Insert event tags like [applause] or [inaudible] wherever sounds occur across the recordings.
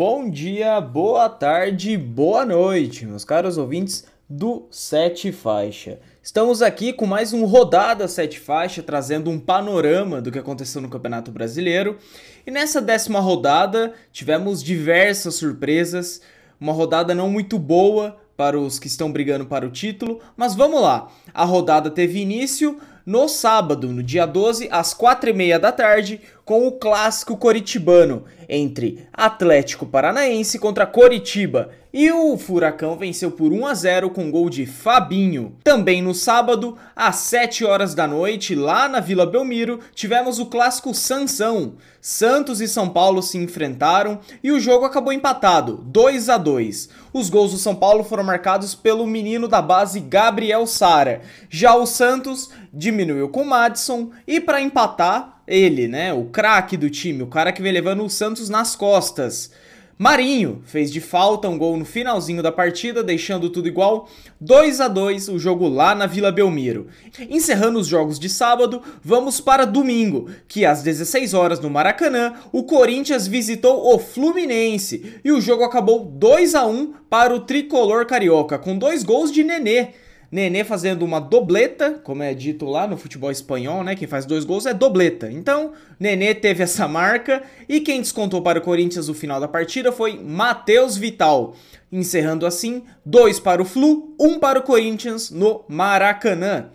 bom dia, boa tarde, boa noite, meus caros ouvintes do Sete Faixa. Estamos aqui com mais um Rodada Sete Faixa, trazendo um panorama do que aconteceu no Campeonato Brasileiro. E nessa décima rodada tivemos diversas surpresas, uma rodada não muito boa para os que estão brigando para o título, mas vamos lá. A rodada teve início no sábado, no dia 12, às 4h30 da tarde, com o clássico coritibano entre Atlético Paranaense contra Coritiba. E o Furacão venceu por 1 a 0 com gol de Fabinho. Também no sábado, às 7 horas da noite, lá na Vila Belmiro, tivemos o clássico Sansão. Santos e São Paulo se enfrentaram e o jogo acabou empatado, 2 a 2. Os gols do São Paulo foram marcados pelo menino da base Gabriel Sara. Já o Santos diminuiu com Madison e para empatar, ele, né, o craque do time, o cara que vem levando o Santos nas costas. Marinho fez de falta um gol no finalzinho da partida, deixando tudo igual, 2 a 2 o jogo lá na Vila Belmiro. Encerrando os jogos de sábado, vamos para domingo, que às 16 horas no Maracanã, o Corinthians visitou o Fluminense e o jogo acabou 2 a 1 para o tricolor carioca, com dois gols de Nenê. Nenê fazendo uma dobleta, como é dito lá no futebol espanhol, né? Quem faz dois gols é dobleta. Então, Nenê teve essa marca e quem descontou para o Corinthians o final da partida foi Matheus Vital. Encerrando assim, dois para o Flu, um para o Corinthians no Maracanã.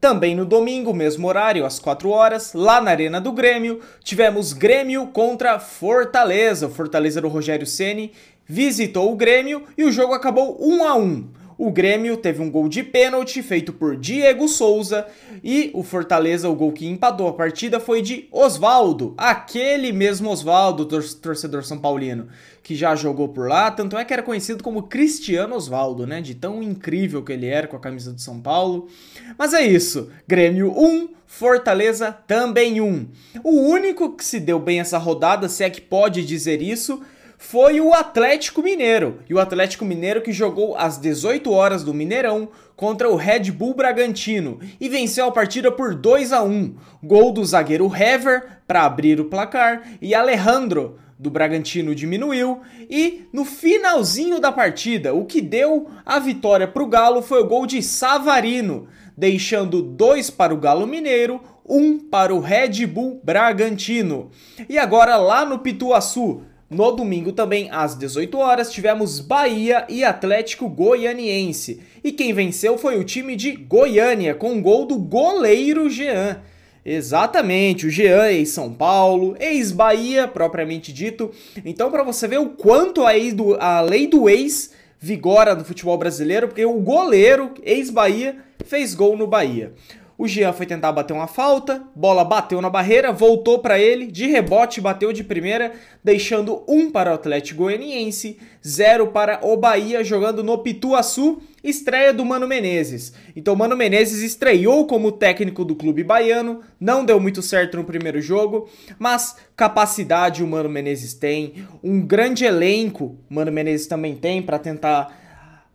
Também no domingo, mesmo horário, às 4 horas, lá na Arena do Grêmio, tivemos Grêmio contra Fortaleza. O Fortaleza do Rogério Ceni visitou o Grêmio e o jogo acabou 1 a 1 o Grêmio teve um gol de pênalti feito por Diego Souza e o Fortaleza, o gol que empatou a partida foi de Oswaldo, aquele mesmo Oswaldo, torcedor são paulino, que já jogou por lá, tanto é que era conhecido como Cristiano Oswaldo, né, de tão incrível que ele era com a camisa do São Paulo. Mas é isso, Grêmio 1, Fortaleza também 1. O único que se deu bem essa rodada, se é que pode dizer isso, foi o Atlético Mineiro. E o Atlético Mineiro que jogou às 18 horas do Mineirão contra o Red Bull Bragantino e venceu a partida por 2 a 1. Gol do zagueiro Hever para abrir o placar e Alejandro do Bragantino diminuiu e no finalzinho da partida, o que deu a vitória para o Galo foi o gol de Savarino, deixando dois para o Galo Mineiro, um para o Red Bull Bragantino. E agora lá no Pituaçu, no domingo também, às 18 horas, tivemos Bahia e Atlético Goianiense. E quem venceu foi o time de Goiânia, com um gol do goleiro Jean. Exatamente, o Jean ex-São Paulo, ex-Bahia, propriamente dito. Então, para você ver o quanto a, do, a lei do ex vigora no futebol brasileiro, porque o goleiro, ex-Bahia, fez gol no Bahia. O Jean foi tentar bater uma falta, bola bateu na barreira, voltou para ele, de rebote bateu de primeira, deixando um para o Atlético Goianiense, zero para o Bahia jogando no Pituaçu, estreia do Mano Menezes. Então Mano Menezes estreou como técnico do clube baiano, não deu muito certo no primeiro jogo, mas capacidade o Mano Menezes tem, um grande elenco Mano Menezes também tem para tentar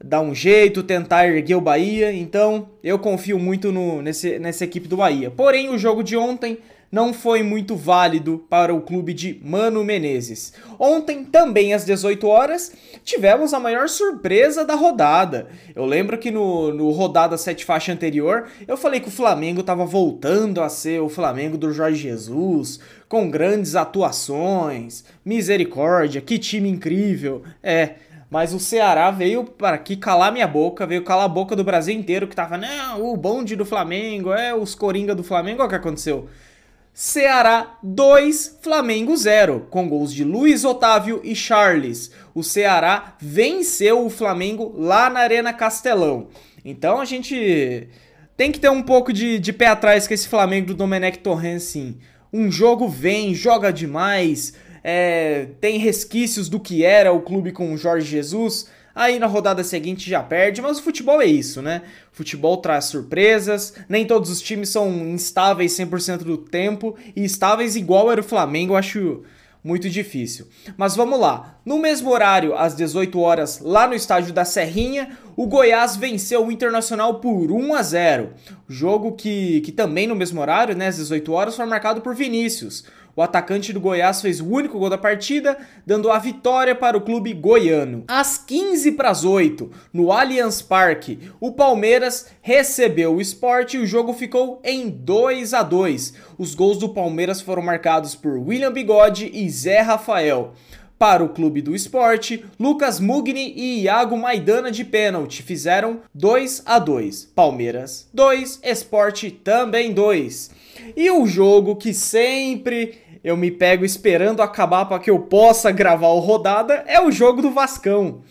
dar um jeito, tentar erguer o Bahia. Então, eu confio muito no, nesse, nessa equipe do Bahia. Porém, o jogo de ontem não foi muito válido para o clube de Mano Menezes. Ontem, também às 18 horas, tivemos a maior surpresa da rodada. Eu lembro que no, no rodada 7 faixa anterior, eu falei que o Flamengo estava voltando a ser o Flamengo do Jorge Jesus, com grandes atuações, misericórdia, que time incrível. É, mas o Ceará veio para aqui calar minha boca, veio calar a boca do Brasil inteiro que tava, não, o bonde do Flamengo, é os Coringa do Flamengo, olha o que aconteceu. Ceará 2, Flamengo 0, com gols de Luiz Otávio e Charles. O Ceará venceu o Flamengo lá na Arena Castelão. Então a gente tem que ter um pouco de, de pé atrás com esse Flamengo do Domenech Torrent, sim. Um jogo vem, joga demais, é, tem resquícios do que era o clube com o Jorge Jesus. Aí na rodada seguinte já perde, mas o futebol é isso, né? O futebol traz surpresas, nem todos os times são instáveis 100% do tempo, e estáveis igual era o Flamengo, eu acho muito difícil. Mas vamos lá. No mesmo horário, às 18 horas, lá no estádio da Serrinha, o Goiás venceu o Internacional por 1 a 0. Jogo que, que também no mesmo horário, né, às 18 horas, foi marcado por Vinícius. O atacante do Goiás fez o único gol da partida, dando a vitória para o clube goiano. Às 15 para as 8, no Allianz Parque, o Palmeiras recebeu o esporte e o jogo ficou em 2 a 2. Os gols do Palmeiras foram marcados por William Bigode e Zé Rafael. Para o clube do esporte, Lucas Mugni e Iago Maidana de pênalti fizeram 2 a 2. Palmeiras 2, Esporte também 2. E o jogo que sempre eu me pego esperando acabar para que eu possa gravar o rodada é o jogo do Vascão.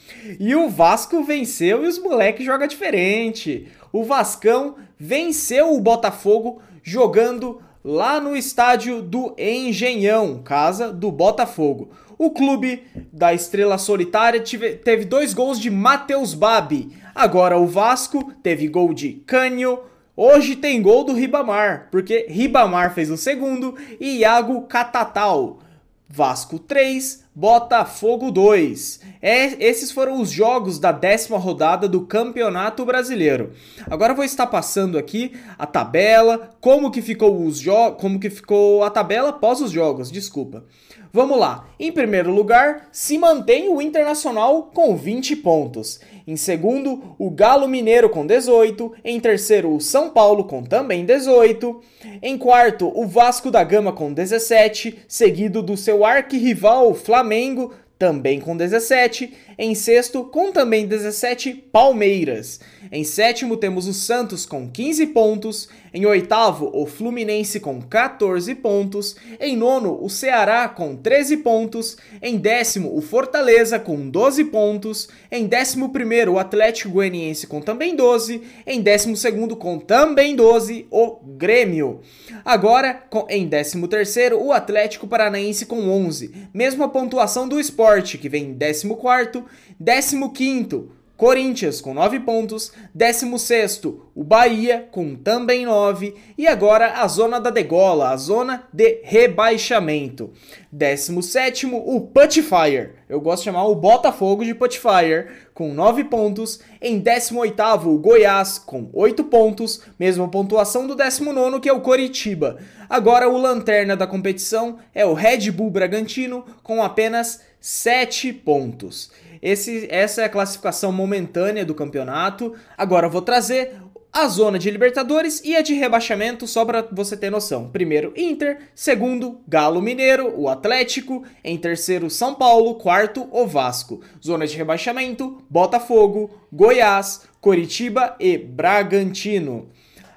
E o Vasco venceu e os moleques jogam diferente. O Vascão venceu o Botafogo jogando lá no estádio do Engenhão, casa do Botafogo. O clube da Estrela Solitária tive, teve dois gols de Matheus Babi. Agora o Vasco teve gol de Cânio. Hoje tem gol do Ribamar, porque Ribamar fez o segundo e Iago Catatal. Vasco 3, Botafogo 2. É, esses foram os jogos da décima rodada do Campeonato Brasileiro. Agora vou estar passando aqui a tabela, como que ficou os jogos, como que ficou a tabela após os jogos, desculpa. Vamos lá. Em primeiro lugar, se mantém o Internacional com 20 pontos. Em segundo, o Galo Mineiro com 18. Em terceiro, o São Paulo com também 18. Em quarto, o Vasco da Gama com 17, seguido do seu arquirrival Flamengo também com 17. Em sexto, com também 17, Palmeiras. Em sétimo, temos o Santos com 15 pontos. Em oitavo, o Fluminense com 14 pontos. Em nono, o Ceará com 13 pontos. Em décimo, o Fortaleza com 12 pontos. Em décimo primeiro, o Atlético Goianiense com também 12. Em décimo segundo, com também 12, o Grêmio. Agora, em décimo terceiro, o Atlético Paranaense com 11. Mesma pontuação do Esporte, que vem em décimo quarto. Décimo quinto, Corinthians com 9 pontos, 16 o Bahia com também 9 e agora a zona da degola, a zona de rebaixamento. 17 o Putfire, eu gosto de chamar o Botafogo de Putfire, com 9 pontos. Em 18 o Goiás com 8 pontos, mesma pontuação do 19 que é o Coritiba. Agora o lanterna da competição é o Red Bull Bragantino com apenas 7 pontos. Esse, essa é a classificação momentânea do campeonato. Agora vou trazer a zona de Libertadores e a de rebaixamento, só para você ter noção. Primeiro, Inter. Segundo, Galo Mineiro, o Atlético. Em terceiro, São Paulo. Quarto, o Vasco. Zona de rebaixamento, Botafogo, Goiás, Coritiba e Bragantino.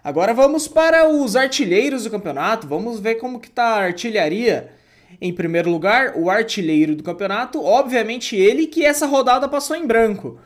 Agora vamos para os artilheiros do campeonato. Vamos ver como que tá a artilharia. Em primeiro lugar, o artilheiro do campeonato, obviamente ele que essa rodada passou em branco.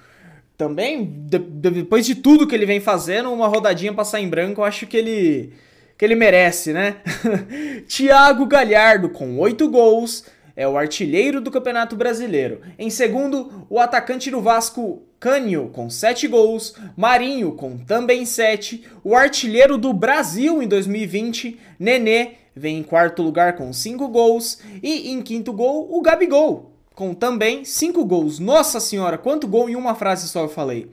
Também, de, depois de tudo que ele vem fazendo, uma rodadinha passar em branco, eu acho que ele que ele merece, né? [laughs] Thiago Galhardo com 8 gols, é o artilheiro do Campeonato Brasileiro. Em segundo, o atacante do Vasco Cânio com 7 gols, Marinho com também 7, o artilheiro do Brasil em 2020, Nenê, vem em quarto lugar com 5 gols e em quinto gol o Gabigol com também 5 gols. Nossa senhora, quanto gol em uma frase só eu falei.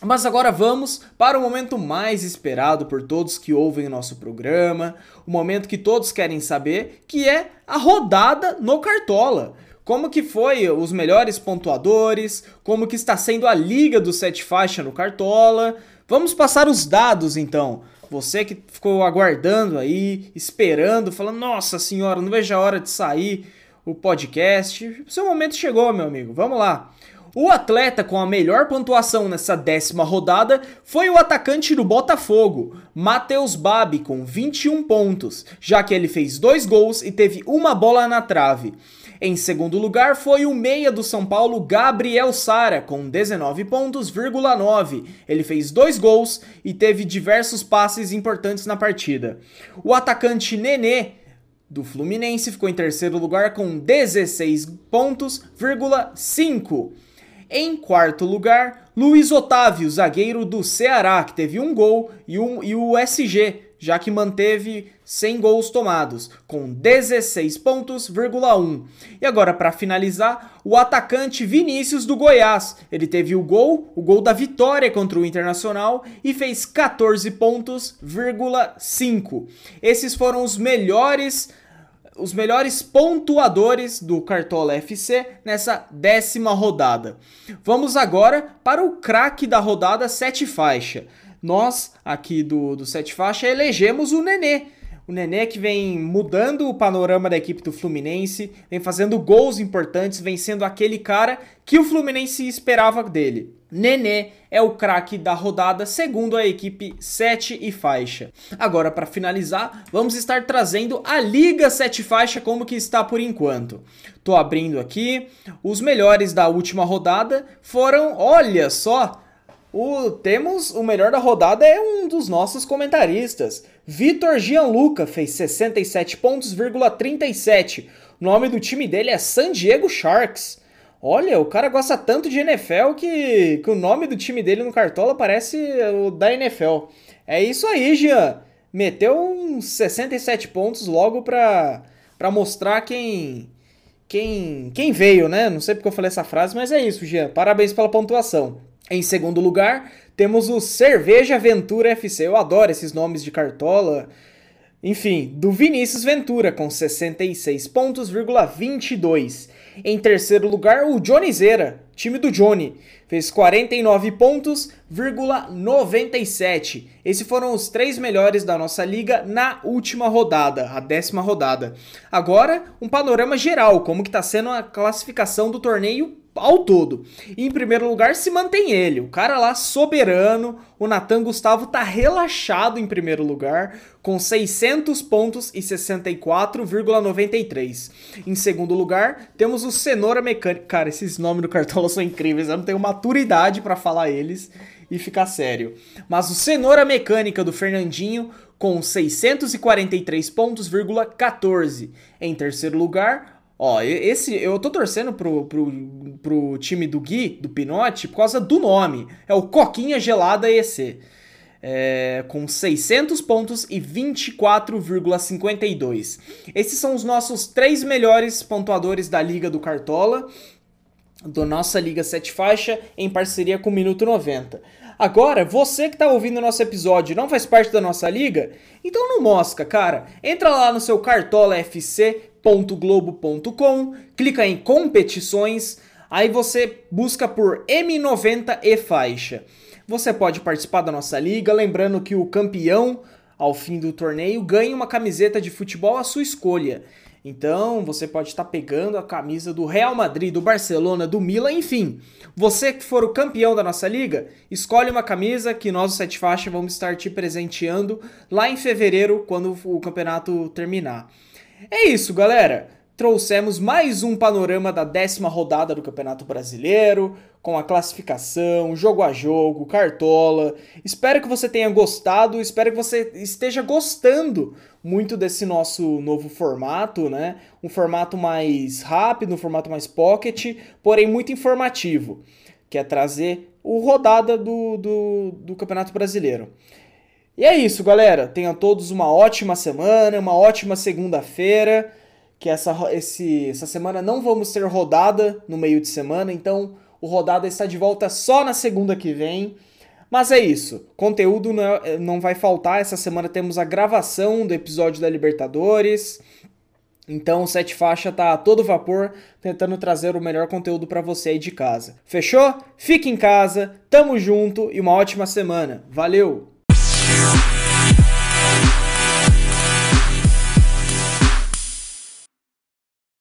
Mas agora vamos para o momento mais esperado por todos que ouvem o nosso programa, o momento que todos querem saber, que é a rodada no Cartola. Como que foi os melhores pontuadores, como que está sendo a liga do sete faixa no Cartola. Vamos passar os dados então. Você que ficou aguardando aí, esperando, falando: "Nossa senhora, não vejo a hora de sair o podcast". Seu momento chegou, meu amigo. Vamos lá. O atleta com a melhor pontuação nessa décima rodada foi o atacante do Botafogo, Matheus Babi, com 21 pontos, já que ele fez dois gols e teve uma bola na trave. Em segundo lugar foi o meia do São Paulo, Gabriel Sara, com 19 pontos, 9. Ele fez dois gols e teve diversos passes importantes na partida. O atacante Nenê do Fluminense ficou em terceiro lugar com 16 pontos, 5. Em quarto lugar, Luiz Otávio, zagueiro do Ceará, que teve um gol, e, um, e o SG, já que manteve 100 gols tomados, com 16 pontos, 1. E agora para finalizar, o atacante Vinícius do Goiás. Ele teve o gol, o gol da vitória contra o Internacional e fez 14 pontos, 5. Esses foram os melhores os melhores pontuadores do Cartola FC nessa décima rodada. Vamos agora para o craque da rodada sete faixa. Nós, aqui do, do sete faixa, elegemos o Nenê. O Nenê que vem mudando o panorama da equipe do Fluminense, vem fazendo gols importantes, vem sendo aquele cara que o Fluminense esperava dele. Nenê é o craque da rodada, segundo a equipe 7 e faixa. Agora, para finalizar, vamos estar trazendo a Liga 7 faixa como que está por enquanto. Tô abrindo aqui. Os melhores da última rodada foram, olha só, o, temos o melhor da rodada é um dos nossos comentaristas. Vitor Gianluca fez 67 pontos, 37. O nome do time dele é San Diego Sharks. Olha, o cara gosta tanto de NFL que, que o nome do time dele no Cartola parece o da NFL. É isso aí, Jean. Meteu uns 67 pontos logo pra, pra mostrar quem, quem, quem veio, né? Não sei porque eu falei essa frase, mas é isso, Jean. Parabéns pela pontuação. Em segundo lugar, temos o Cerveja Ventura FC. Eu adoro esses nomes de Cartola. Enfim, do Vinícius Ventura com 66 pontos, 22. Em terceiro lugar, o Johnny Zera, time do Johnny, fez 49 pontos, 97. Esses foram os três melhores da nossa liga na última rodada, a décima rodada. Agora, um panorama geral, como que está sendo a classificação do torneio ao todo. E em primeiro lugar se mantém ele, o cara lá soberano, o Natan Gustavo tá relaxado em primeiro lugar, com 600 pontos e 64,93. Em segundo lugar, temos o Cenoura Mecânica. Cara, esses nomes do Cartola são incríveis, eu não tenho maturidade para falar eles e ficar sério. Mas o Cenoura Mecânica do Fernandinho com 643 pontos, 14. Em terceiro lugar, Ó, esse eu tô torcendo pro, pro, pro time do Gui, do Pinote, por causa do nome. É o Coquinha Gelada EC. É, com 600 pontos e 24,52. Esses são os nossos três melhores pontuadores da Liga do Cartola, da nossa Liga 7 Faixa, em parceria com o Minuto 90. Agora, você que está ouvindo o nosso episódio não faz parte da nossa liga, então não mosca, cara. Entra lá no seu Cartola FC globo.com, clica em competições, aí você busca por M90 e faixa. Você pode participar da nossa liga, lembrando que o campeão ao fim do torneio ganha uma camiseta de futebol à sua escolha. Então você pode estar pegando a camisa do Real Madrid, do Barcelona, do Milan, enfim. Você que for o campeão da nossa liga, escolhe uma camisa que nós, o Sete Faixa, vamos estar te presenteando lá em fevereiro, quando o campeonato terminar. É isso, galera. Trouxemos mais um panorama da décima rodada do Campeonato Brasileiro, com a classificação, jogo a jogo, cartola. Espero que você tenha gostado, espero que você esteja gostando muito desse nosso novo formato, né? Um formato mais rápido, um formato mais pocket, porém muito informativo, que é trazer o rodada do, do, do Campeonato Brasileiro. E é isso, galera. Tenham todos uma ótima semana, uma ótima segunda-feira. Que essa, esse, essa semana não vamos ter rodada no meio de semana, então o rodada está de volta só na segunda que vem. Mas é isso. Conteúdo não, é, não vai faltar. Essa semana temos a gravação do episódio da Libertadores. Então o Sete Faixa tá a todo vapor tentando trazer o melhor conteúdo para você aí de casa. Fechou? Fique em casa, tamo junto e uma ótima semana. Valeu!